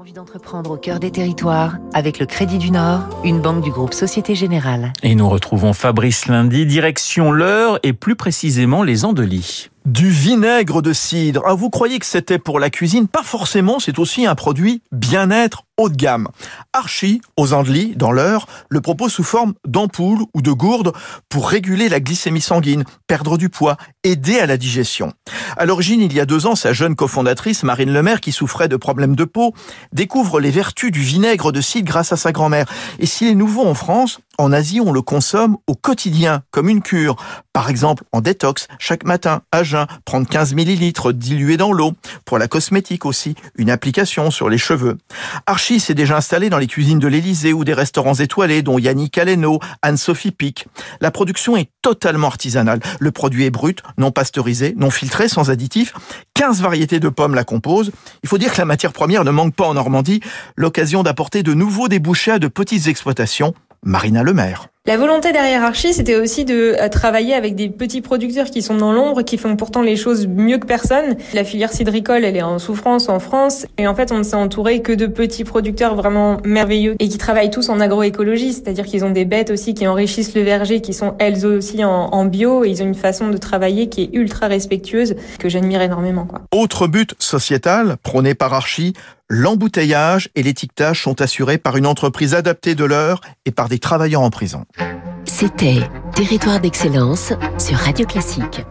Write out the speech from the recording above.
envie d'entreprendre au cœur des territoires avec le Crédit du Nord, une banque du groupe Société Générale. Et nous retrouvons Fabrice Lundi, direction l'heure et plus précisément les Andelys. Du vinaigre de cidre. Ah, vous croyez que c'était pour la cuisine? Pas forcément, c'est aussi un produit bien-être haut de gamme. Archie, aux Andelys, dans l'heure, le propose sous forme d'ampoule ou de gourde pour réguler la glycémie sanguine, perdre du poids, aider à la digestion. À l'origine, il y a deux ans, sa jeune cofondatrice, Marine Lemaire, qui souffrait de problèmes de peau, découvre les vertus du vinaigre de cidre grâce à sa grand-mère. Et s'il est nouveau en France, en Asie, on le consomme au quotidien, comme une cure. Par exemple, en détox, chaque matin, à jeun, prendre 15 millilitres dilués dans l'eau. Pour la cosmétique aussi, une application sur les cheveux. Archie s'est déjà installé dans les cuisines de l'Élysée ou des restaurants étoilés, dont Yannick Aleno, Anne-Sophie Pic. La production est totalement artisanale. Le produit est brut, non pasteurisé, non filtré, sans additifs. 15 variétés de pommes la composent. Il faut dire que la matière première ne manque pas en Normandie. L'occasion d'apporter de nouveaux débouchés à de petites exploitations. Marina Lemaire. La volonté derrière Archie, c'était aussi de euh, travailler avec des petits producteurs qui sont dans l'ombre, qui font pourtant les choses mieux que personne. La filière cidricole, elle est en souffrance en France. Et en fait, on ne s'est entouré que de petits producteurs vraiment merveilleux et qui travaillent tous en agroécologie. C'est-à-dire qu'ils ont des bêtes aussi qui enrichissent le verger, qui sont elles aussi en, en bio. Et ils ont une façon de travailler qui est ultra respectueuse, que j'admire énormément. Quoi. Autre but sociétal prôné par Archie, l'embouteillage et l'étiquetage sont assurés par une entreprise adaptée de l'heure et par des travailleurs en prison. C'était Territoire d'excellence sur Radio Classique.